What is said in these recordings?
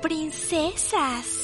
princesas.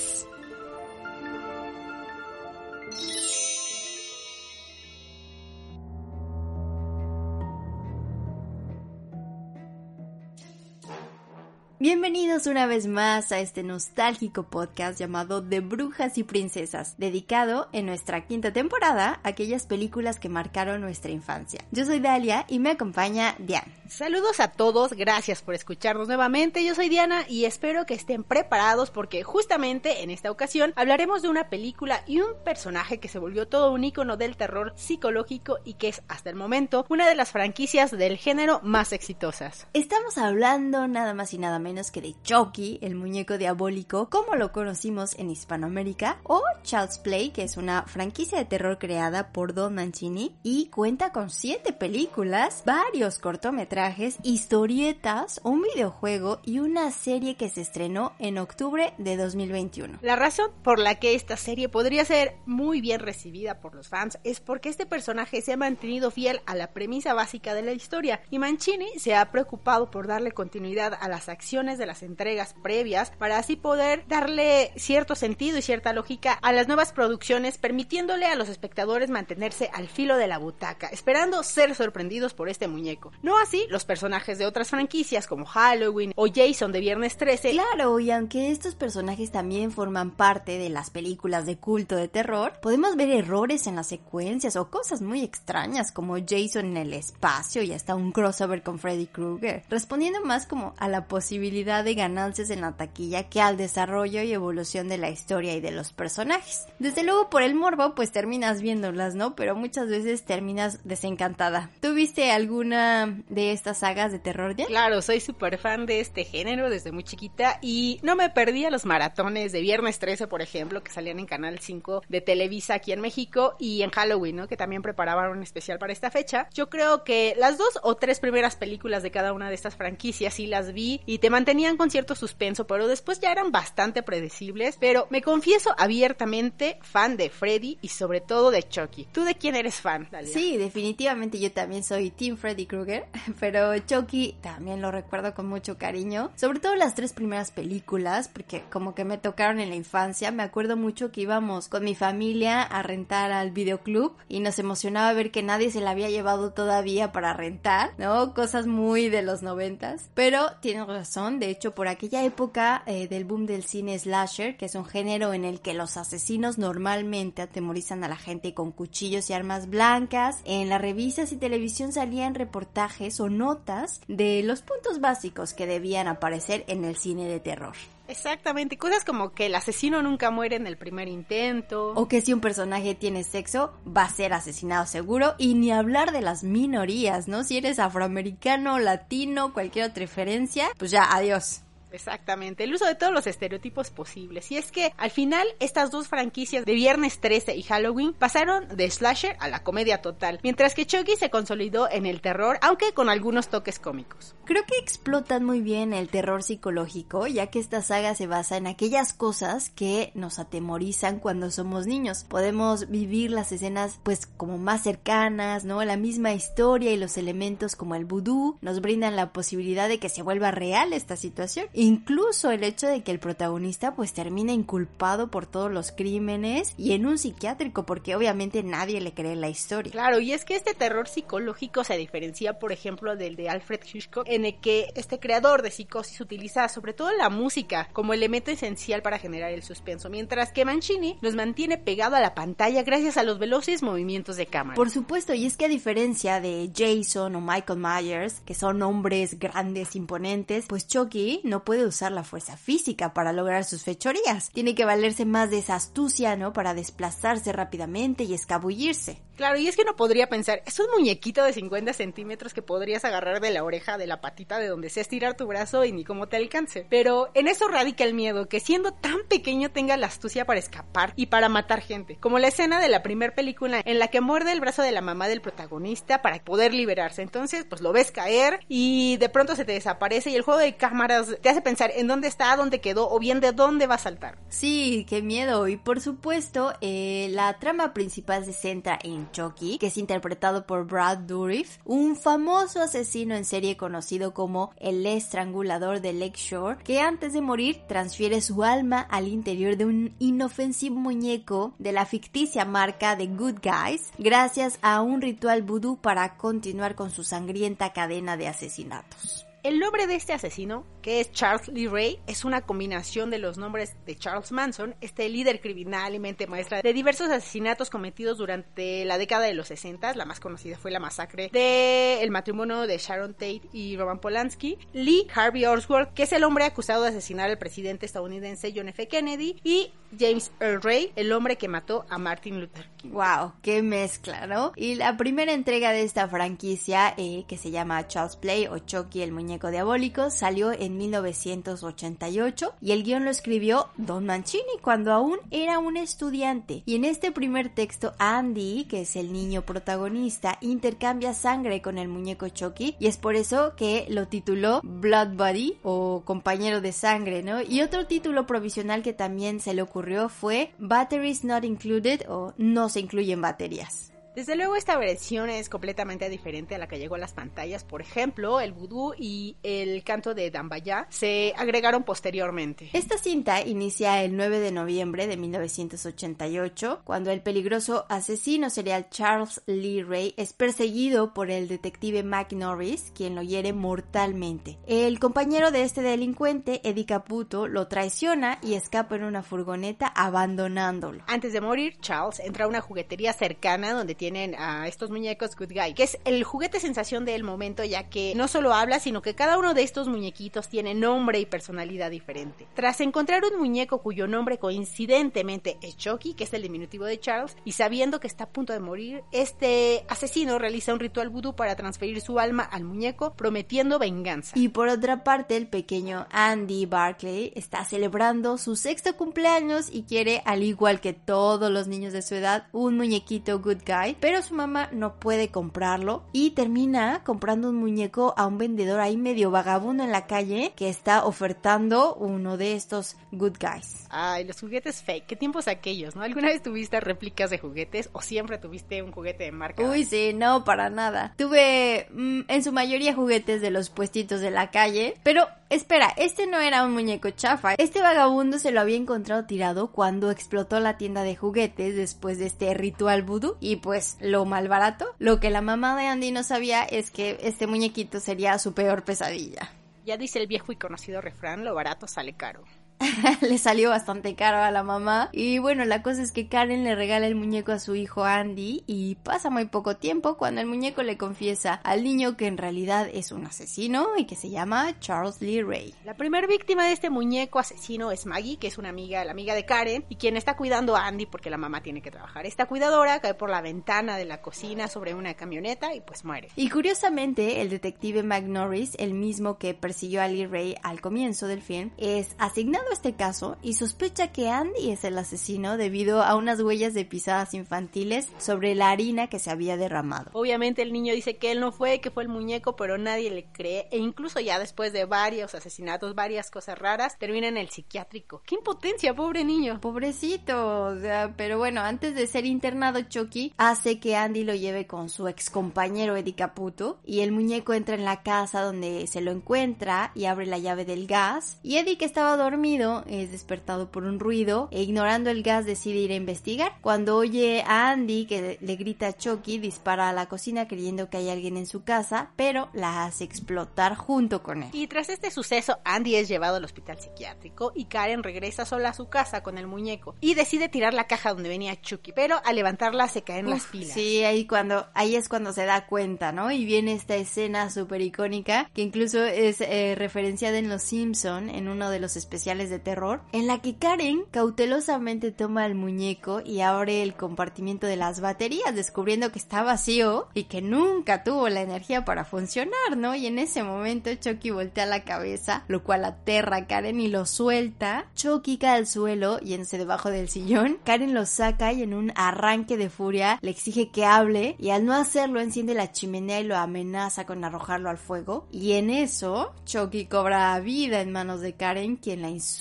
Bienvenidos una vez más a este nostálgico podcast llamado De Brujas y Princesas, dedicado en nuestra quinta temporada a aquellas películas que marcaron nuestra infancia. Yo soy Dalia y me acompaña Diana. Saludos a todos, gracias por escucharnos nuevamente. Yo soy Diana y espero que estén preparados porque justamente en esta ocasión hablaremos de una película y un personaje que se volvió todo un icono del terror psicológico y que es hasta el momento una de las franquicias del género más exitosas. Estamos hablando nada más y nada menos que de Chucky, el muñeco diabólico, como lo conocimos en Hispanoamérica, o Child's Play, que es una franquicia de terror creada por Don Mancini y cuenta con siete películas, varios cortometrajes, historietas, un videojuego y una serie que se estrenó en octubre de 2021. La razón por la que esta serie podría ser muy bien recibida por los fans es porque este personaje se ha mantenido fiel a la premisa básica de la historia y Mancini se ha preocupado por darle continuidad a las acciones de las entregas previas para así poder darle cierto sentido y cierta lógica a las nuevas producciones, permitiéndole a los espectadores mantenerse al filo de la butaca, esperando ser sorprendidos por este muñeco. No así los personajes de otras franquicias como Halloween o Jason de Viernes 13. Claro, y aunque estos personajes también forman parte de las películas de culto de terror, podemos ver errores en las secuencias o cosas muy extrañas como Jason en el espacio y hasta un crossover con Freddy Krueger, respondiendo más como a la posibilidad de ganancias en la taquilla que al desarrollo y evolución de la historia y de los personajes. Desde luego por el morbo pues terminas viéndolas, ¿no? Pero muchas veces terminas desencantada. ¿Tuviste alguna de estas sagas de terror ya? Claro, soy súper fan de este género desde muy chiquita y no me perdía los maratones de Viernes 13, por ejemplo, que salían en Canal 5 de Televisa aquí en México y en Halloween, ¿no? Que también preparaban un especial para esta fecha. Yo creo que las dos o tres primeras películas de cada una de estas franquicias sí las vi y te mantenían con cierto suspenso, pero después ya eran bastante predecibles. Pero me confieso abiertamente fan de Freddy y sobre todo de Chucky. ¿Tú de quién eres fan? Sí, definitivamente yo también soy Team Freddy Krueger, pero Chucky también lo recuerdo con mucho cariño. Sobre todo las tres primeras películas, porque como que me tocaron en la infancia. Me acuerdo mucho que íbamos con mi familia a rentar al videoclub y nos emocionaba ver que nadie se la había llevado todavía para rentar, ¿no? Cosas muy de los noventas. Pero tienes razón de hecho, por aquella época eh, del boom del cine slasher, que es un género en el que los asesinos normalmente atemorizan a la gente con cuchillos y armas blancas, en las revistas y televisión salían reportajes o notas de los puntos básicos que debían aparecer en el cine de terror. Exactamente, cosas como que el asesino nunca muere en el primer intento. O que si un personaje tiene sexo, va a ser asesinado seguro. Y ni hablar de las minorías, ¿no? Si eres afroamericano, latino, cualquier otra referencia, pues ya, adiós. Exactamente, el uso de todos los estereotipos posibles. Y es que al final estas dos franquicias de Viernes 13 y Halloween pasaron de slasher a la comedia total, mientras que Chucky se consolidó en el terror, aunque con algunos toques cómicos. Creo que explotan muy bien el terror psicológico, ya que esta saga se basa en aquellas cosas que nos atemorizan cuando somos niños. Podemos vivir las escenas pues como más cercanas, ¿no? La misma historia y los elementos como el vudú nos brindan la posibilidad de que se vuelva real esta situación. Incluso el hecho de que el protagonista pues termina inculpado por todos los crímenes y en un psiquiátrico porque obviamente nadie le cree la historia. Claro, y es que este terror psicológico se diferencia por ejemplo del de Alfred Hitchcock en el que este creador de psicosis utiliza sobre todo la música como elemento esencial para generar el suspenso, mientras que Mancini nos mantiene pegado a la pantalla gracias a los veloces movimientos de cámara. Por supuesto, y es que a diferencia de Jason o Michael Myers, que son hombres grandes, imponentes, pues Chucky no puede usar la fuerza física para lograr sus fechorías. Tiene que valerse más de esa astucia, ¿no? Para desplazarse rápidamente y escabullirse. Claro, y es que uno podría pensar, es un muñequito de 50 centímetros que podrías agarrar de la oreja, de la patita, de donde sea estirar tu brazo y ni cómo te alcance. Pero en eso radica el miedo, que siendo tan pequeño tenga la astucia para escapar y para matar gente. Como la escena de la primera película en la que muerde el brazo de la mamá del protagonista para poder liberarse. Entonces, pues lo ves caer y de pronto se te desaparece y el juego de cámaras te hace pensar en dónde está, dónde quedó o bien de dónde va a saltar. Sí, qué miedo. Y por supuesto, eh, la trama principal se centra en Chucky, que es interpretado por Brad Dourif, un famoso asesino en serie conocido como el estrangulador de Lakeshore, que antes de morir transfiere su alma al interior de un inofensivo muñeco de la ficticia marca de Good Guys, gracias a un ritual vudú para continuar con su sangrienta cadena de asesinatos. El nombre de este asesino, que es Charles Lee Ray, es una combinación de los nombres de Charles Manson, este líder criminal y mente maestra de diversos asesinatos cometidos durante la década de los 60. La más conocida fue la masacre del el matrimonio de Sharon Tate y Roman Polanski. Lee Harvey Oswald, que es el hombre acusado de asesinar al presidente estadounidense John F. Kennedy. Y James Earl Ray, el hombre que mató a Martin Luther King. Wow, qué mezcla, ¿no? Y la primera entrega de esta franquicia, eh, que se llama Charles Play o Chucky el muñeco diabólico salió en 1988 y el guion lo escribió Don Mancini cuando aún era un estudiante. Y en este primer texto, Andy, que es el niño protagonista, intercambia sangre con el muñeco Chucky y es por eso que lo tituló Blood Buddy o compañero de sangre, ¿no? Y otro título provisional que también se le ocurrió fue Batteries Not Included o No se incluyen baterías. Desde luego esta versión es completamente diferente a la que llegó a las pantallas. Por ejemplo, el vudú y el canto de Dambaya se agregaron posteriormente. Esta cinta inicia el 9 de noviembre de 1988, cuando el peligroso asesino serial Charles Lee Ray es perseguido por el detective Mac Norris, quien lo hiere mortalmente. El compañero de este delincuente, Eddie Caputo, lo traiciona y escapa en una furgoneta abandonándolo. Antes de morir, Charles entra a una juguetería cercana donde tienen a estos muñecos Good Guy, que es el juguete sensación del momento, ya que no solo habla, sino que cada uno de estos muñequitos tiene nombre y personalidad diferente. Tras encontrar un muñeco cuyo nombre coincidentemente es Chucky, que es el diminutivo de Charles, y sabiendo que está a punto de morir, este asesino realiza un ritual vudú para transferir su alma al muñeco, prometiendo venganza. Y por otra parte, el pequeño Andy Barclay está celebrando su sexto cumpleaños y quiere, al igual que todos los niños de su edad, un muñequito Good Guy pero su mamá no puede comprarlo y termina comprando un muñeco a un vendedor ahí medio vagabundo en la calle que está ofertando uno de estos good guys. Ay, los juguetes fake, ¿qué tiempos aquellos, no? ¿Alguna vez tuviste réplicas de juguetes o siempre tuviste un juguete de marca? Uy, sí, no, para nada. Tuve mm, en su mayoría juguetes de los puestitos de la calle, pero espera, este no era un muñeco chafa. Este vagabundo se lo había encontrado tirado cuando explotó la tienda de juguetes después de este ritual vudú y pues pues, lo mal barato. Lo que la mamá de Andy no sabía es que este muñequito sería su peor pesadilla. Ya dice el viejo y conocido refrán, lo barato sale caro. le salió bastante caro a la mamá. Y bueno, la cosa es que Karen le regala el muñeco a su hijo Andy y pasa muy poco tiempo cuando el muñeco le confiesa al niño que en realidad es un asesino y que se llama Charles Lee Ray. La primera víctima de este muñeco asesino es Maggie, que es una amiga, la amiga de Karen, y quien está cuidando a Andy porque la mamá tiene que trabajar. Esta cuidadora cae por la ventana de la cocina sobre una camioneta y pues muere. Y curiosamente, el detective Mac Norris, el mismo que persiguió a Lee Ray al comienzo del film, es asignado este caso y sospecha que Andy es el asesino debido a unas huellas de pisadas infantiles sobre la harina que se había derramado. Obviamente el niño dice que él no fue, que fue el muñeco, pero nadie le cree e incluso ya después de varios asesinatos, varias cosas raras, termina en el psiquiátrico. ¡Qué impotencia, pobre niño! Pobrecito, o sea, pero bueno, antes de ser internado Chucky hace que Andy lo lleve con su ex compañero Eddie Caputo y el muñeco entra en la casa donde se lo encuentra y abre la llave del gas y Eddie que estaba dormido es despertado por un ruido e ignorando el gas decide ir a investigar. Cuando oye a Andy que le grita a Chucky, dispara a la cocina creyendo que hay alguien en su casa, pero la hace explotar junto con él. Y tras este suceso, Andy es llevado al hospital psiquiátrico y Karen regresa sola a su casa con el muñeco y decide tirar la caja donde venía Chucky, pero al levantarla se caen las pilas. Sí, ahí cuando ahí es cuando se da cuenta, ¿no? Y viene esta escena súper icónica que incluso es eh, referenciada en Los Simpson en uno de los especiales de terror, en la que Karen cautelosamente toma el muñeco y abre el compartimiento de las baterías, descubriendo que está vacío y que nunca tuvo la energía para funcionar, ¿no? Y en ese momento Chucky voltea la cabeza, lo cual aterra a Karen y lo suelta. Chucky cae al suelo, yéndose debajo del sillón. Karen lo saca y en un arranque de furia le exige que hable y al no hacerlo enciende la chimenea y lo amenaza con arrojarlo al fuego. Y en eso, Chucky cobra vida en manos de Karen, quien la insulta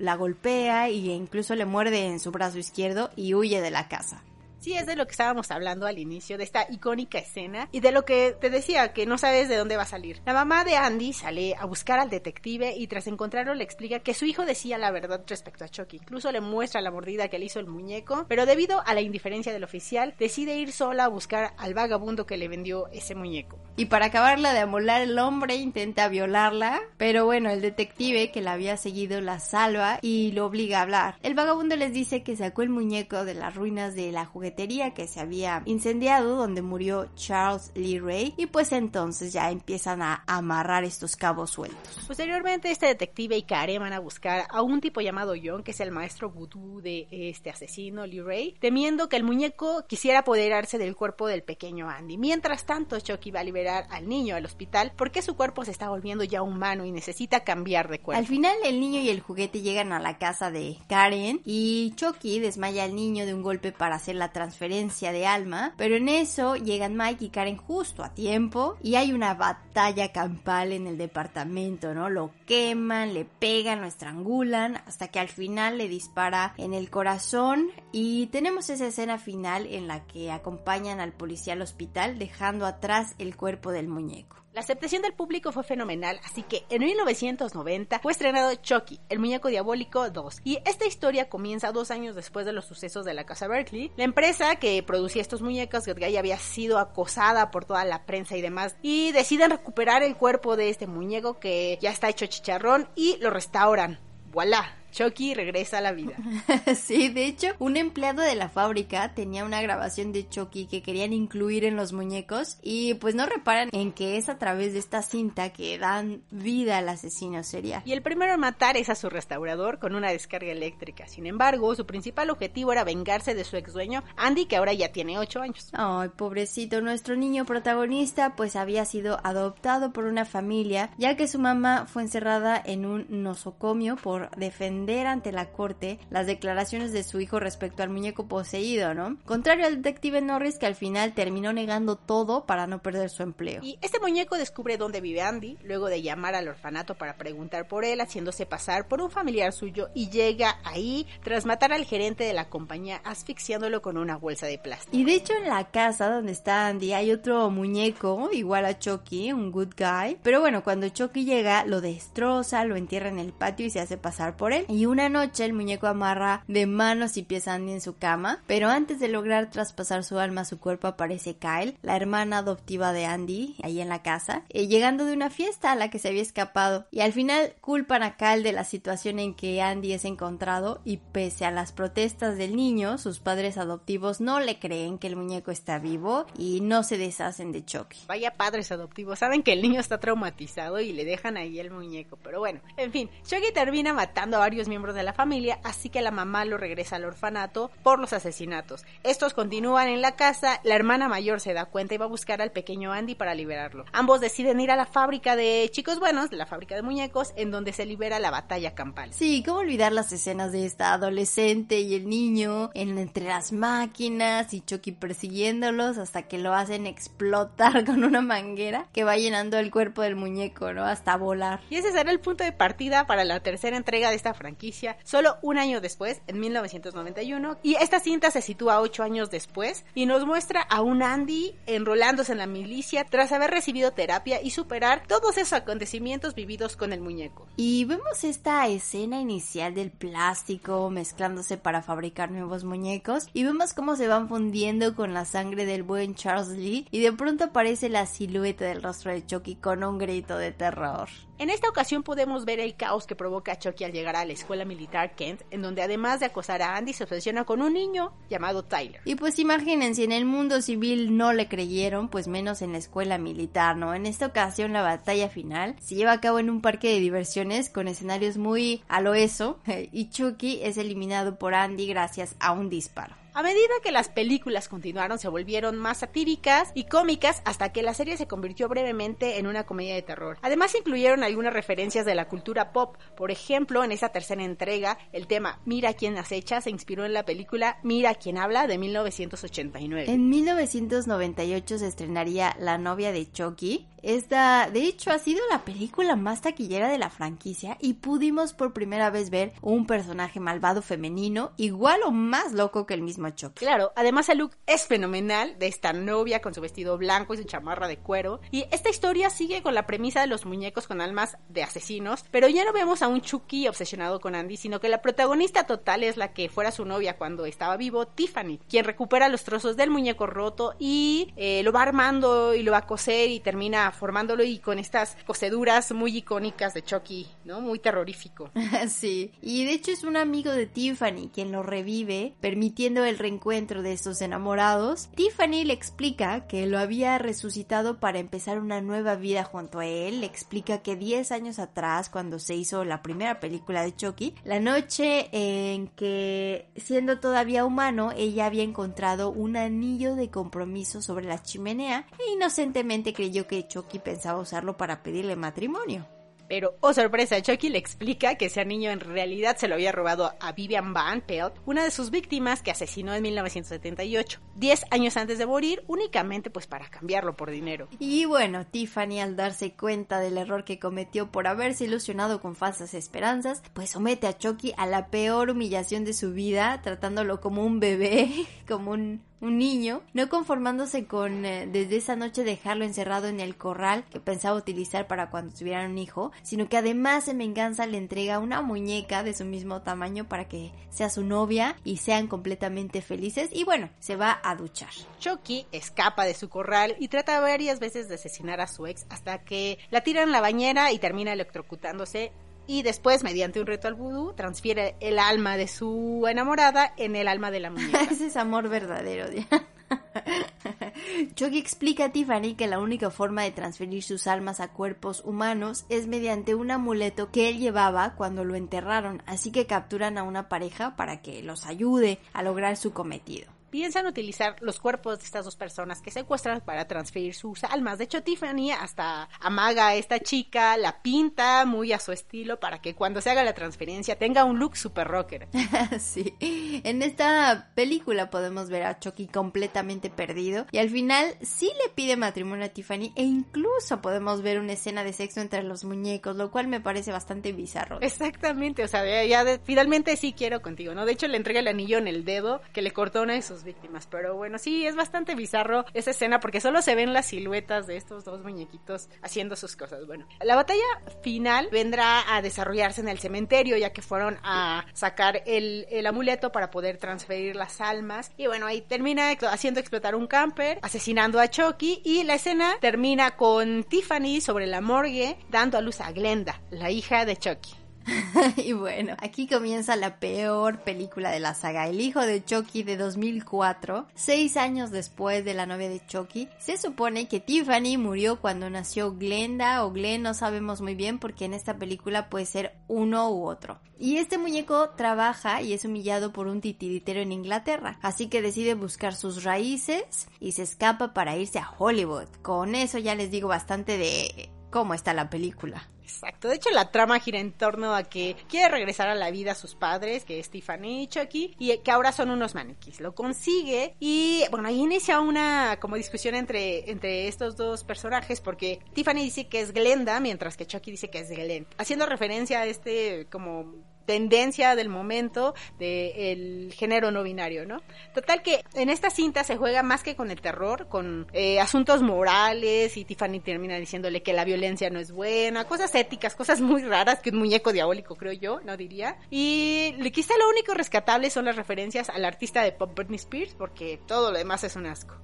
la golpea e incluso le muerde en su brazo izquierdo y huye de la casa. Sí, es de lo que estábamos hablando al inicio, de esta icónica escena y de lo que te decía, que no sabes de dónde va a salir. La mamá de Andy sale a buscar al detective y tras encontrarlo le explica que su hijo decía la verdad respecto a Chucky. Incluso le muestra la mordida que le hizo el muñeco, pero debido a la indiferencia del oficial, decide ir sola a buscar al vagabundo que le vendió ese muñeco. Y para acabarla de amolar, el hombre intenta violarla, pero bueno, el detective que la había seguido la salva y lo obliga a hablar. El vagabundo les dice que sacó el muñeco de las ruinas de la juguetería que se había incendiado donde murió Charles Lee Ray y pues entonces ya empiezan a amarrar estos cabos sueltos. Posteriormente este detective y Karen van a buscar a un tipo llamado John que es el maestro vudú de este asesino Lee Ray, temiendo que el muñeco quisiera apoderarse del cuerpo del pequeño Andy. Mientras tanto Chucky va a liberar al niño al hospital porque su cuerpo se está volviendo ya humano y necesita cambiar de cuerpo. Al final el niño y el juguete llegan a la casa de Karen y Chucky desmaya al niño de un golpe para hacer la transferencia de alma, pero en eso llegan Mike y Karen justo a tiempo y hay una batalla campal en el departamento, ¿no? Lo queman, le pegan, lo estrangulan hasta que al final le dispara en el corazón y tenemos esa escena final en la que acompañan al policía al hospital dejando atrás el cuerpo del muñeco. La aceptación del público fue fenomenal, así que en 1990 fue estrenado Chucky, el muñeco diabólico 2. Y esta historia comienza dos años después de los sucesos de la casa Berkeley. La empresa que producía estos muñecos, ya había sido acosada por toda la prensa y demás, y deciden recuperar el cuerpo de este muñeco que ya está hecho chicharrón y lo restauran. ¡Voilà! Chucky regresa a la vida. sí, de hecho, un empleado de la fábrica tenía una grabación de Chucky que querían incluir en los muñecos y pues no reparan en que es a través de esta cinta que dan vida al asesino serial. Y el primero en matar es a su restaurador con una descarga eléctrica. Sin embargo, su principal objetivo era vengarse de su ex dueño, Andy, que ahora ya tiene 8 años. Ay, pobrecito, nuestro niño protagonista pues había sido adoptado por una familia ya que su mamá fue encerrada en un nosocomio por defender ante la corte las declaraciones de su hijo respecto al muñeco poseído, ¿no? Contrario al detective Norris que al final terminó negando todo para no perder su empleo. Y este muñeco descubre dónde vive Andy, luego de llamar al orfanato para preguntar por él, haciéndose pasar por un familiar suyo y llega ahí tras matar al gerente de la compañía asfixiándolo con una bolsa de plástico. Y de hecho en la casa donde está Andy hay otro muñeco igual a Chucky, un good guy, pero bueno, cuando Chucky llega lo destroza, lo entierra en el patio y se hace pasar por él y una noche el muñeco amarra de manos y pies a Andy en su cama, pero antes de lograr traspasar su alma a su cuerpo aparece Kyle, la hermana adoptiva de Andy, ahí en la casa, eh, llegando de una fiesta a la que se había escapado y al final culpan a Kyle de la situación en que Andy es encontrado y pese a las protestas del niño, sus padres adoptivos no le creen que el muñeco está vivo y no se deshacen de Chucky. Vaya padres adoptivos, saben que el niño está traumatizado y le dejan ahí el muñeco, pero bueno, en fin, Chucky termina matando a varios miembros de la familia, así que la mamá lo regresa al orfanato por los asesinatos. Estos continúan en la casa, la hermana mayor se da cuenta y va a buscar al pequeño Andy para liberarlo. Ambos deciden ir a la fábrica de chicos buenos, la fábrica de muñecos, en donde se libera la batalla campal. Sí, ¿cómo olvidar las escenas de esta adolescente y el niño en, entre las máquinas y Chucky persiguiéndolos hasta que lo hacen explotar con una manguera que va llenando el cuerpo del muñeco, ¿no? Hasta volar. Y ese será el punto de partida para la tercera entrega de esta franquicia solo un año después, en 1991, y esta cinta se sitúa ocho años después y nos muestra a un Andy enrolándose en la milicia tras haber recibido terapia y superar todos esos acontecimientos vividos con el muñeco. Y vemos esta escena inicial del plástico mezclándose para fabricar nuevos muñecos y vemos cómo se van fundiendo con la sangre del buen Charles Lee y de pronto aparece la silueta del rostro de Chucky con un grito de terror. En esta ocasión podemos ver el caos que provoca Chucky al llegar a la escuela militar Kent, en donde además de acosar a Andy se obsesiona con un niño llamado Tyler. Y pues imagínense, en el mundo civil no le creyeron, pues menos en la escuela militar, ¿no? En esta ocasión la batalla final se lleva a cabo en un parque de diversiones con escenarios muy a lo eso y Chucky es eliminado por Andy gracias a un disparo. A medida que las películas continuaron, se volvieron más satíricas y cómicas hasta que la serie se convirtió brevemente en una comedia de terror. Además, incluyeron algunas referencias de la cultura pop. Por ejemplo, en esa tercera entrega, el tema Mira quién acecha se inspiró en la película Mira quién habla de 1989. En 1998 se estrenaría La novia de Chucky. Esta, de hecho, ha sido la película más taquillera de la franquicia y pudimos por primera vez ver un personaje malvado femenino igual o más loco que el mismo Claro, además el look es fenomenal de esta novia con su vestido blanco y su chamarra de cuero. Y esta historia sigue con la premisa de los muñecos con almas de asesinos, pero ya no vemos a un Chucky obsesionado con Andy, sino que la protagonista total es la que fuera su novia cuando estaba vivo, Tiffany, quien recupera los trozos del muñeco roto y eh, lo va armando y lo va a coser y termina formándolo y con estas coseduras muy icónicas de Chucky, ¿no? Muy terrorífico. sí, y de hecho es un amigo de Tiffany quien lo revive, permitiendo el reencuentro de estos enamorados. Tiffany le explica que lo había resucitado para empezar una nueva vida junto a él, le explica que 10 años atrás, cuando se hizo la primera película de Chucky, la noche en que, siendo todavía humano, ella había encontrado un anillo de compromiso sobre la chimenea e inocentemente creyó que Chucky pensaba usarlo para pedirle matrimonio. Pero, oh sorpresa, Chucky le explica que ese niño en realidad se lo había robado a Vivian Van Pelt, una de sus víctimas que asesinó en 1978, 10 años antes de morir, únicamente pues para cambiarlo por dinero. Y bueno, Tiffany al darse cuenta del error que cometió por haberse ilusionado con falsas esperanzas, pues somete a Chucky a la peor humillación de su vida, tratándolo como un bebé, como un un niño, no conformándose con eh, desde esa noche dejarlo encerrado en el corral que pensaba utilizar para cuando tuvieran un hijo, sino que además en venganza le entrega una muñeca de su mismo tamaño para que sea su novia y sean completamente felices y bueno, se va a duchar. Chucky escapa de su corral y trata varias veces de asesinar a su ex hasta que la tira en la bañera y termina electrocutándose y después, mediante un ritual vudú, transfiere el alma de su enamorada en el alma de la muñeca. Ese es amor verdadero, Diana. Chucky explica a Tiffany que la única forma de transferir sus almas a cuerpos humanos es mediante un amuleto que él llevaba cuando lo enterraron, así que capturan a una pareja para que los ayude a lograr su cometido piensan utilizar los cuerpos de estas dos personas que secuestran para transferir sus almas. De hecho, Tiffany hasta amaga a esta chica, la pinta muy a su estilo para que cuando se haga la transferencia tenga un look super rocker. sí. En esta película podemos ver a Chucky completamente perdido y al final sí le pide matrimonio a Tiffany e incluso podemos ver una escena de sexo entre los muñecos, lo cual me parece bastante bizarro. Exactamente, o sea, ya finalmente sí quiero contigo, ¿no? De hecho, le entrega el anillo en el dedo que le cortó una de sus víctimas. Pero bueno, sí, es bastante bizarro esa escena porque solo se ven las siluetas de estos dos muñequitos haciendo sus cosas. Bueno, la batalla final vendrá a desarrollarse en el cementerio ya que fueron a sacar el, amuleto para poder transferir las almas. Y bueno, ahí termina haciendo explotar un camper, asesinando a Chucky y la escena termina con Tiffany sobre la morgue dando a luz a Glenda, la hija de Chucky. y bueno, aquí comienza la peor película de la saga, El hijo de Chucky de 2004. Seis años después de la novia de Chucky, se supone que Tiffany murió cuando nació Glenda o Glenn, no sabemos muy bien porque en esta película puede ser uno u otro. Y este muñeco trabaja y es humillado por un titiritero en Inglaterra, así que decide buscar sus raíces y se escapa para irse a Hollywood. Con eso ya les digo bastante de cómo está la película. Exacto. De hecho, la trama gira en torno a que quiere regresar a la vida a sus padres, que es Tiffany y Chucky, y que ahora son unos maniquís. Lo consigue y, bueno, ahí inicia una como discusión entre, entre estos dos personajes porque Tiffany dice que es Glenda, mientras que Chucky dice que es Glenn. Haciendo referencia a este como tendencia del momento del género no binario, ¿no? Total que en esta cinta se juega más que con el terror, con eh, asuntos morales y Tiffany termina diciéndole que la violencia no es buena, cosas éticas, cosas muy raras que un muñeco diabólico creo yo, no diría. Y quizá lo único rescatable son las referencias al artista de pop Britney Spears porque todo lo demás es un asco.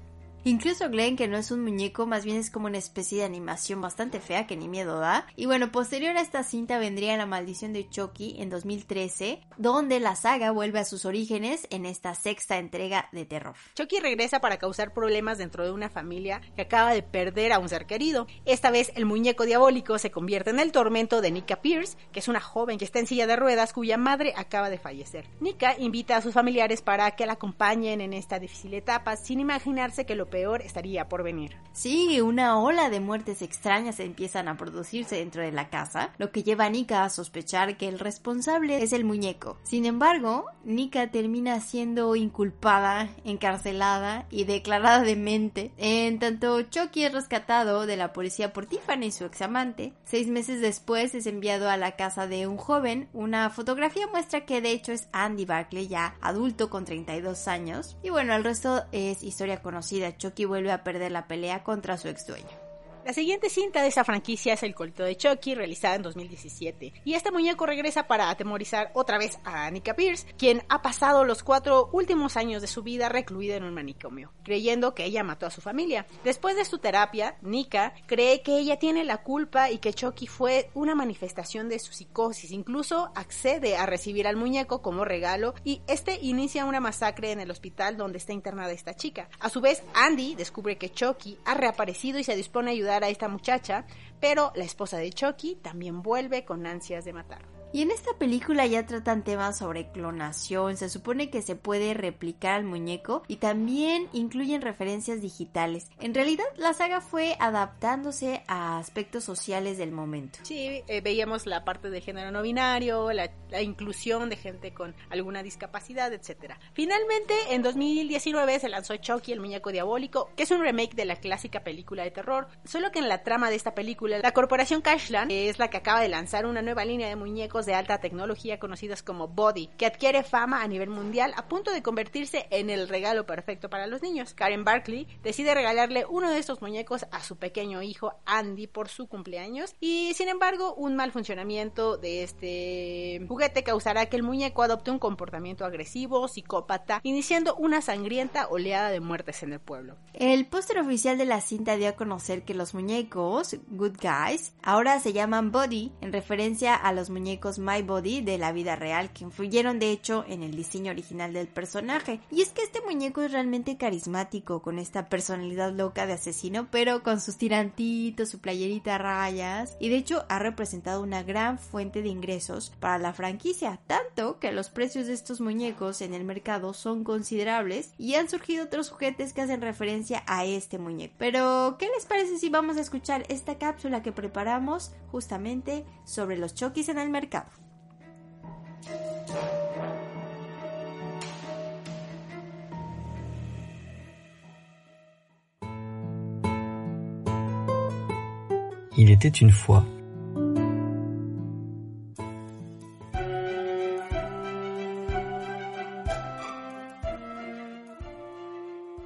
Incluso Glenn, que no es un muñeco, más bien es como una especie de animación bastante fea que ni miedo da. Y bueno, posterior a esta cinta vendría La maldición de Chucky en 2013, donde la saga vuelve a sus orígenes en esta sexta entrega de terror. Chucky regresa para causar problemas dentro de una familia que acaba de perder a un ser querido. Esta vez el muñeco diabólico se convierte en el tormento de Nika Pierce, que es una joven que está en silla de ruedas cuya madre acaba de fallecer. Nika invita a sus familiares para que la acompañen en esta difícil etapa sin imaginarse que lo peor estaría por venir. Sí, una ola de muertes extrañas empiezan a producirse dentro de la casa, lo que lleva a Nika a sospechar que el responsable es el muñeco. Sin embargo, Nika termina siendo inculpada, encarcelada y declarada demente. En tanto, Chucky es rescatado de la policía por Tiffany, su examante. Seis meses después es enviado a la casa de un joven. Una fotografía muestra que de hecho es Andy Barclay, ya adulto con 32 años. Y bueno, el resto es historia conocida. Chucky vuelve a perder la pelea contra su ex dueño. La siguiente cinta de esa franquicia es El colito de Chucky, realizada en 2017. Y este muñeco regresa para atemorizar otra vez a Annika Pierce, quien ha pasado los cuatro últimos años de su vida recluida en un manicomio, creyendo que ella mató a su familia. Después de su terapia, Nika cree que ella tiene la culpa y que Chucky fue una manifestación de su psicosis. Incluso accede a recibir al muñeco como regalo y este inicia una masacre en el hospital donde está internada esta chica. A su vez, Andy descubre que Chucky ha reaparecido y se dispone a ayudar a esta muchacha, pero la esposa de Chucky también vuelve con ansias de matar. Y en esta película ya tratan temas sobre clonación, se supone que se puede replicar al muñeco y también incluyen referencias digitales. En realidad la saga fue adaptándose a aspectos sociales del momento. Sí, eh, veíamos la parte de género no binario, la, inclusión de gente con alguna discapacidad, etc. Finalmente, en 2019 se lanzó Chucky, el muñeco diabólico, que es un remake de la clásica película de terror, solo que en la trama de esta película, la corporación Cashland es la que acaba de lanzar una nueva línea de muñecos de alta tecnología conocidas como Body, que adquiere fama a nivel mundial a punto de convertirse en el regalo perfecto para los niños. Karen Barkley decide regalarle uno de estos muñecos a su pequeño hijo Andy por su cumpleaños y sin embargo un mal funcionamiento de este juguete causará que el muñeco adopte un comportamiento agresivo, psicópata, iniciando una sangrienta oleada de muertes en el pueblo. El póster oficial de la cinta dio a conocer que los muñecos, Good Guys, ahora se llaman Body en referencia a los muñecos My Body de la vida real que influyeron de hecho en el diseño original del personaje. Y es que este muñeco es realmente carismático con esta personalidad loca de asesino, pero con sus tirantitos, su playerita a rayas. Y de hecho ha representado una gran fuente de ingresos para la franquicia, tanto que los precios de estos muñecos en el mercado son considerables y han surgido otros juguetes que hacen referencia a este muñeco. Pero, ¿qué les parece si vamos a escuchar esta cápsula que preparamos justamente sobre los chokis en el mercado? Il était une fois.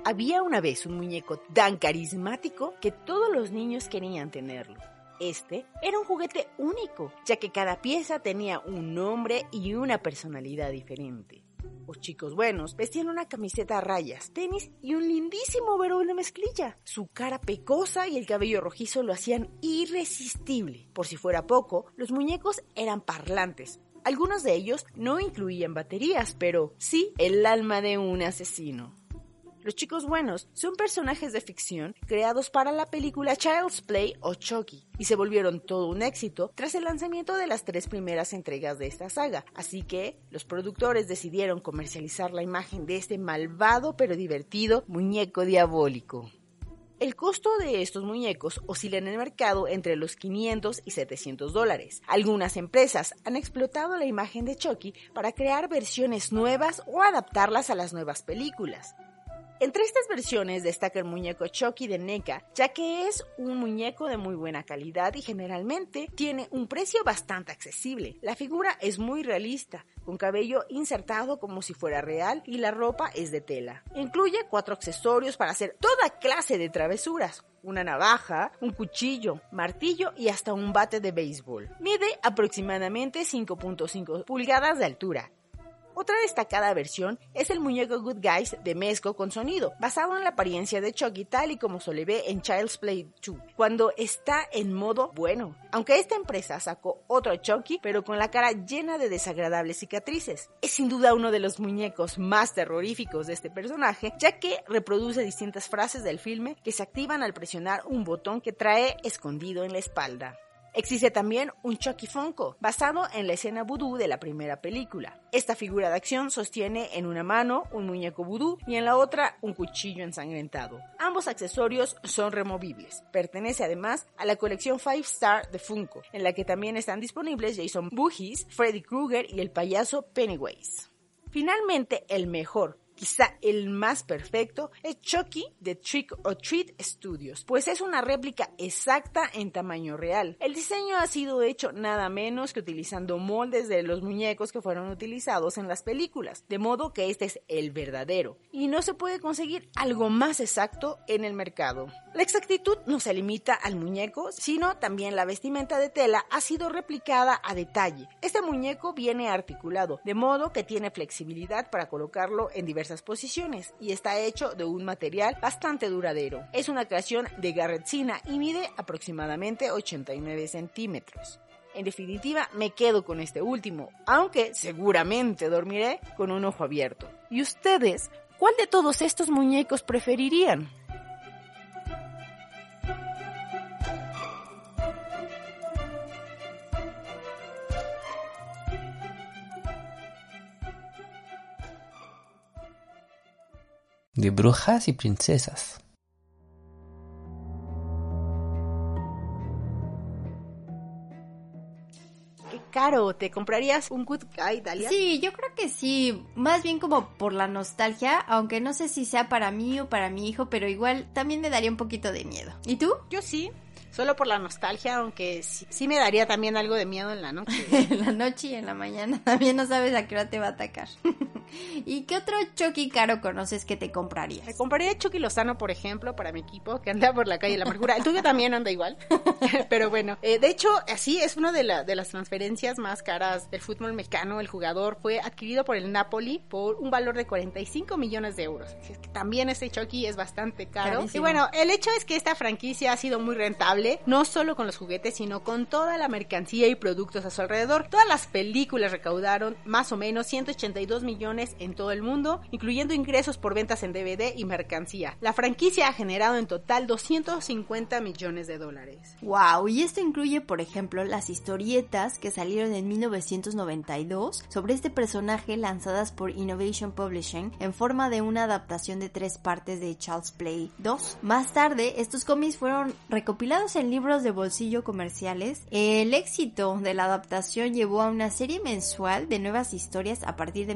Había una vez un muñeco tan carismático que todos los niños querían tenerlo. Este era un juguete único, ya que cada pieza tenía un nombre y una personalidad diferente. Los chicos buenos vestían una camiseta a rayas, tenis y un lindísimo verón de mezclilla. Su cara pecosa y el cabello rojizo lo hacían irresistible. Por si fuera poco, los muñecos eran parlantes. Algunos de ellos no incluían baterías, pero sí el alma de un asesino. Los chicos buenos son personajes de ficción creados para la película Child's Play o Chucky y se volvieron todo un éxito tras el lanzamiento de las tres primeras entregas de esta saga. Así que los productores decidieron comercializar la imagen de este malvado pero divertido muñeco diabólico. El costo de estos muñecos oscila en el mercado entre los 500 y 700 dólares. Algunas empresas han explotado la imagen de Chucky para crear versiones nuevas o adaptarlas a las nuevas películas. Entre estas versiones destaca el muñeco Chucky de NECA, ya que es un muñeco de muy buena calidad y generalmente tiene un precio bastante accesible. La figura es muy realista, con cabello insertado como si fuera real y la ropa es de tela. Incluye cuatro accesorios para hacer toda clase de travesuras. Una navaja, un cuchillo, martillo y hasta un bate de béisbol. Mide aproximadamente 5.5 pulgadas de altura otra destacada versión es el muñeco Good Guys de Mezco con sonido, basado en la apariencia de Chucky tal y como se le ve en Child's Play 2, cuando está en modo bueno. Aunque esta empresa sacó otro Chucky, pero con la cara llena de desagradables cicatrices. Es sin duda uno de los muñecos más terroríficos de este personaje, ya que reproduce distintas frases del filme que se activan al presionar un botón que trae escondido en la espalda. Existe también un Chucky Funko, basado en la escena vudú de la primera película. Esta figura de acción sostiene en una mano un muñeco vudú y en la otra un cuchillo ensangrentado. Ambos accesorios son removibles. Pertenece además a la colección Five Star de Funko, en la que también están disponibles Jason Voorhees, Freddy Krueger y el payaso Pennywise. Finalmente, el mejor, quizá el más perfecto, es Chucky de Trick or Treat Studios, pues es una réplica exacta en tamaño real. El diseño ha sido hecho nada menos que utilizando moldes de los muñecos que fueron utilizados en las películas, de modo que este es el verdadero, y no se puede conseguir algo más exacto en el mercado. La exactitud no se limita al muñeco, sino también la vestimenta de tela ha sido replicada a detalle. Este muñeco viene articulado, de modo que tiene flexibilidad para colocarlo en diversas posiciones y está hecho de un material bastante duradero. Es una creación de Garretzina y mide aproximadamente 89 centímetros. En definitiva, me quedo con este último, aunque seguramente dormiré con un ojo abierto. ¿Y ustedes? ¿Cuál de todos estos muñecos preferirían? De brujas y princesas. Qué caro, ¿te comprarías un Good Guy, Dalia? Sí, yo creo que sí, más bien como por la nostalgia, aunque no sé si sea para mí o para mi hijo, pero igual también me daría un poquito de miedo. ¿Y tú? Yo sí, solo por la nostalgia, aunque sí, sí, me daría también algo de miedo en la noche. en la noche y en la mañana también no sabes a qué hora te va a atacar. ¿Y qué otro Chucky caro conoces que te comprarías? Me compraría Chucky Lozano, por ejemplo, para mi equipo, que anda por la calle La Amargura. El tuyo también anda igual. Pero bueno, eh, de hecho, así es una de, la, de las transferencias más caras del fútbol mexicano. El jugador fue adquirido por el Napoli por un valor de 45 millones de euros. Es que también este Chucky es bastante caro. Y bueno, el hecho es que esta franquicia ha sido muy rentable, no solo con los juguetes, sino con toda la mercancía y productos a su alrededor. Todas las películas recaudaron más o menos 182 millones en todo el mundo, incluyendo ingresos por ventas en DVD y mercancía. La franquicia ha generado en total 250 millones de dólares. Wow, y esto incluye, por ejemplo, las historietas que salieron en 1992 sobre este personaje lanzadas por Innovation Publishing en forma de una adaptación de tres partes de Charles Play 2. Más tarde, estos cómics fueron recopilados en libros de bolsillo comerciales. El éxito de la adaptación llevó a una serie mensual de nuevas historias a partir de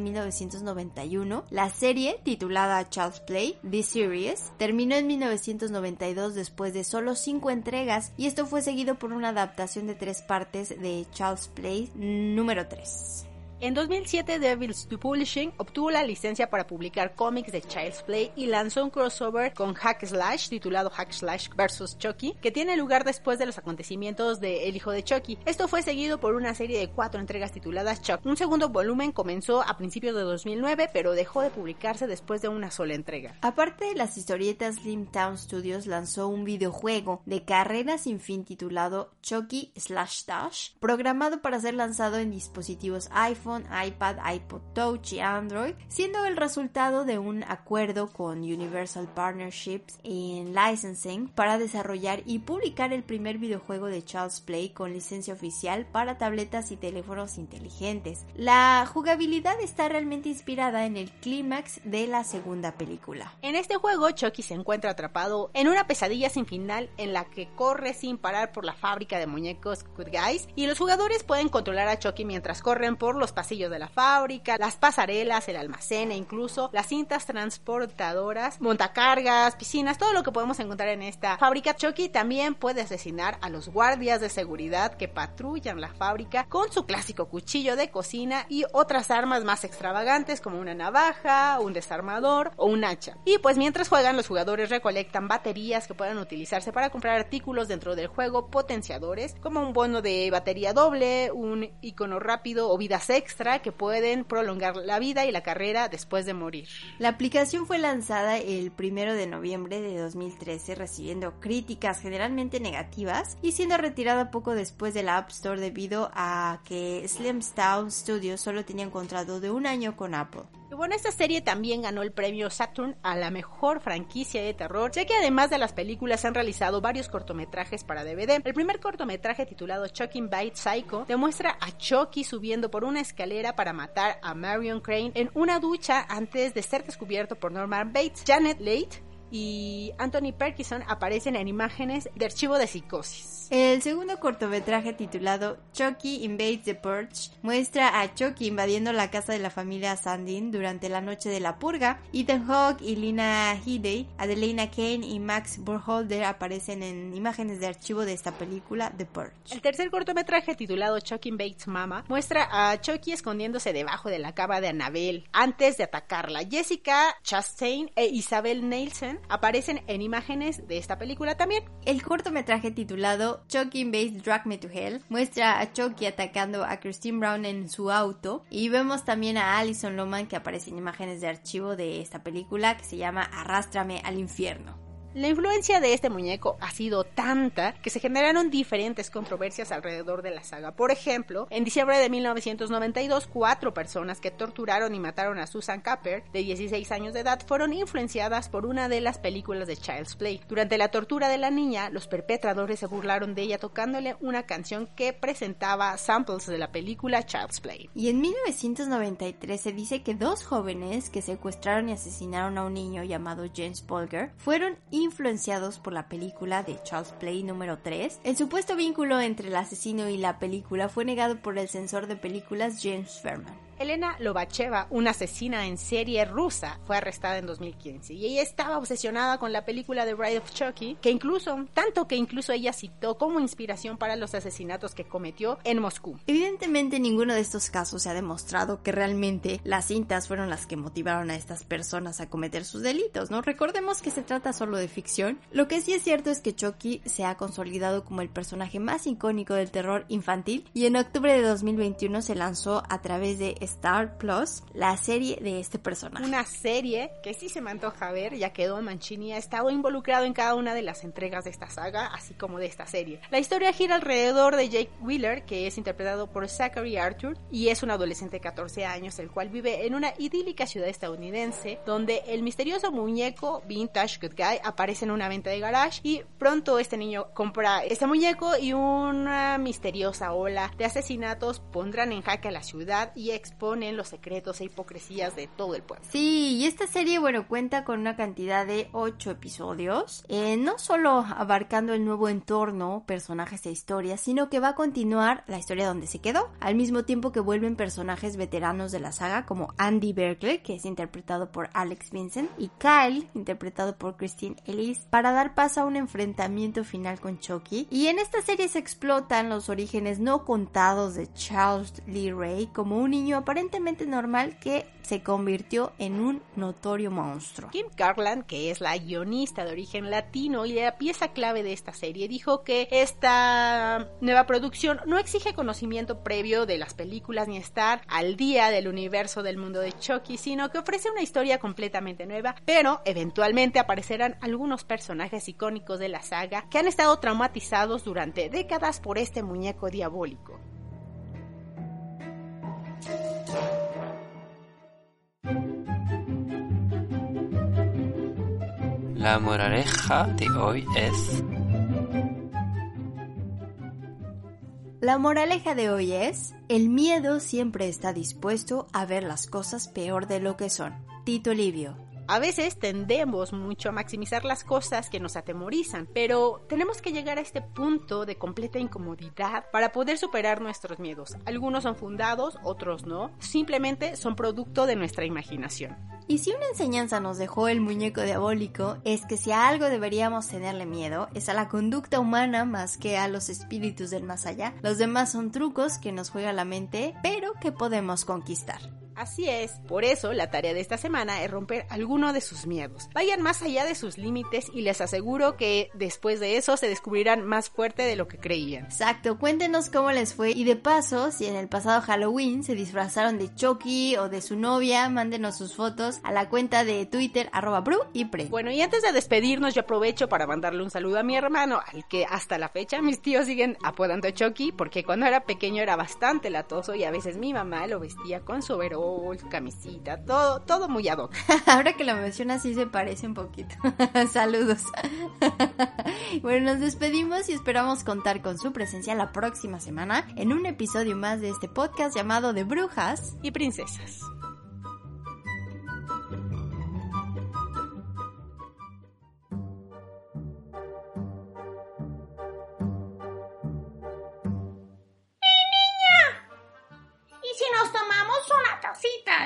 1991. La serie, titulada Child's Play, The Series, terminó en 1992 después de solo cinco entregas y esto fue seguido por una adaptación de tres partes de Child's Play número 3. En 2007, Devil's Publishing obtuvo la licencia para publicar cómics de Child's Play y lanzó un crossover con Hack Slash titulado Hack Slash vs. Chucky, que tiene lugar después de los acontecimientos de El hijo de Chucky. Esto fue seguido por una serie de cuatro entregas tituladas Chuck. Un segundo volumen comenzó a principios de 2009, pero dejó de publicarse después de una sola entrega. Aparte de las historietas, Town Studios lanzó un videojuego de carrera sin fin titulado Chucky Slash Dash, programado para ser lanzado en dispositivos iPhone iPad, iPod Touch y Android, siendo el resultado de un acuerdo con Universal Partnerships en Licensing para desarrollar y publicar el primer videojuego de Child's Play con licencia oficial para tabletas y teléfonos inteligentes. La jugabilidad está realmente inspirada en el clímax de la segunda película. En este juego, Chucky se encuentra atrapado en una pesadilla sin final en la que corre sin parar por la fábrica de muñecos Good Guys y los jugadores pueden controlar a Chucky mientras corren por los pasillos de la fábrica, las pasarelas, el almacén e incluso las cintas transportadoras, montacargas, piscinas, todo lo que podemos encontrar en esta fábrica. Chucky también puede asesinar a los guardias de seguridad que patrullan la fábrica con su clásico cuchillo de cocina y otras armas más extravagantes como una navaja, un desarmador o un hacha. Y pues mientras juegan los jugadores recolectan baterías que pueden utilizarse para comprar artículos dentro del juego potenciadores como un bono de batería doble, un icono rápido o vidas extra que pueden prolongar la vida y la carrera después de morir. La aplicación fue lanzada el primero de noviembre de 2013 recibiendo críticas generalmente negativas y siendo retirada poco después de la App Store debido a que Slimstown Studios solo tenía un contrato de un año con Apple. Y bueno, esta serie también ganó el premio Saturn a la mejor franquicia de terror, ya que además de las películas han realizado varios cortometrajes para DVD. El primer cortometraje titulado Chucky Bite Psycho demuestra a Chucky subiendo por una escalera para matar a Marion Crane en una ducha antes de ser descubierto por Norman Bates. Janet Leigh y Anthony Perkison aparecen en imágenes de archivo de psicosis. El segundo cortometraje titulado Chucky Invades the Purge muestra a Chucky invadiendo la casa de la familia Sandin durante la noche de la purga. Ethan Hawke y Lina Headey, Adelina Kane y Max Burholder aparecen en imágenes de archivo de esta película The Purge. El tercer cortometraje titulado Chucky Invades Mama muestra a Chucky escondiéndose debajo de la cama de Annabelle antes de atacarla. Jessica Chastain e Isabel Nielsen aparecen en imágenes de esta película también. El cortometraje titulado Chucky Invades Drag Me to Hell muestra a Chucky atacando a Christine Brown en su auto y vemos también a Alison Loman que aparece en imágenes de archivo de esta película que se llama Arrástrame al infierno. La influencia de este muñeco ha sido tanta que se generaron diferentes controversias alrededor de la saga. Por ejemplo, en diciembre de 1992, cuatro personas que torturaron y mataron a Susan Capper, de 16 años de edad, fueron influenciadas por una de las películas de Child's Play. Durante la tortura de la niña, los perpetradores se burlaron de ella tocándole una canción que presentaba samples de la película Child's Play. Y en 1993 se dice que dos jóvenes que secuestraron y asesinaron a un niño llamado James Polger fueron influenciados por la película de Charles Play número 3. El supuesto vínculo entre el asesino y la película fue negado por el censor de películas James Fairman. Elena Lobacheva, una asesina en serie rusa, fue arrestada en 2015 y ella estaba obsesionada con la película The Bride of Chucky, que incluso, tanto que incluso ella citó como inspiración para los asesinatos que cometió en Moscú. Evidentemente ninguno de estos casos se ha demostrado que realmente las cintas fueron las que motivaron a estas personas a cometer sus delitos, ¿no? Recordemos que se trata solo de ficción. Lo que sí es cierto es que Chucky se ha consolidado como el personaje más icónico del terror infantil y en octubre de 2021 se lanzó a través de Star Plus la serie de este personaje. Una serie que sí se me antoja ver, ya que Don Mancini ha estado involucrado en cada una de las entregas de esta saga, así como de esta serie. La historia gira alrededor de Jake Wheeler, que es interpretado por Zachary Arthur, y es un adolescente de 14 años, el cual vive en una idílica ciudad estadounidense, donde el misterioso muñeco Vintage Good Guy aparece en una venta de garage y pronto este niño compra este muñeco y una misteriosa ola de asesinatos pondrán en jaque a la ciudad y exponen los secretos e hipocresías de todo el pueblo. Sí, y esta serie, bueno, cuenta con una cantidad de 8 episodios, eh, no solo abarcando el nuevo entorno, personajes e historias, sino que va a continuar la historia donde se quedó, al mismo tiempo que vuelven personajes veteranos de la saga como Andy Berkeley, que es interpretado por Alex Vincent, y Kyle, interpretado por Christine Ellis, para dar paso a un enfrentamiento final con Chucky. Y en esta serie se explotan los orígenes no contados de Charles Lee Ray como un niño aparentemente normal que se convirtió en un notorio monstruo. Kim Garland, que es la guionista de origen latino y la pieza clave de esta serie, dijo que esta nueva producción no exige conocimiento previo de las películas ni estar al día del universo del mundo de Chucky, sino que ofrece una historia completamente nueva, pero eventualmente aparecerán algunos personajes icónicos de la saga que han estado traumatizados durante décadas por este muñeco diabólico. La moraleja de hoy es... La moraleja de hoy es, el miedo siempre está dispuesto a ver las cosas peor de lo que son. Tito Livio. A veces tendemos mucho a maximizar las cosas que nos atemorizan, pero tenemos que llegar a este punto de completa incomodidad para poder superar nuestros miedos. Algunos son fundados, otros no, simplemente son producto de nuestra imaginación. Y si una enseñanza nos dejó el muñeco diabólico es que si a algo deberíamos tenerle miedo es a la conducta humana más que a los espíritus del más allá. Los demás son trucos que nos juega la mente, pero que podemos conquistar. Así es, por eso la tarea de esta semana es romper alguno de sus miedos. Vayan más allá de sus límites y les aseguro que después de eso se descubrirán más fuerte de lo que creían. Exacto, cuéntenos cómo les fue y de paso, si en el pasado Halloween se disfrazaron de Chucky o de su novia, mándenos sus fotos a la cuenta de Twitter arroba bru y pre. Bueno, y antes de despedirnos yo aprovecho para mandarle un saludo a mi hermano, al que hasta la fecha mis tíos siguen apodando Chucky, porque cuando era pequeño era bastante latoso y a veces mi mamá lo vestía con su overol overall, camisita, todo, todo muy ad hoc. Ahora que lo mencionas sí se parece un poquito. Saludos. bueno, nos despedimos y esperamos contar con su presencia la próxima semana en un episodio más de este podcast llamado De Brujas y Princesas.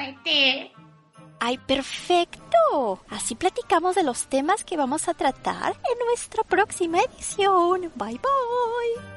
De té. ¡Ay, perfecto! Así platicamos de los temas que vamos a tratar en nuestra próxima edición. Bye bye.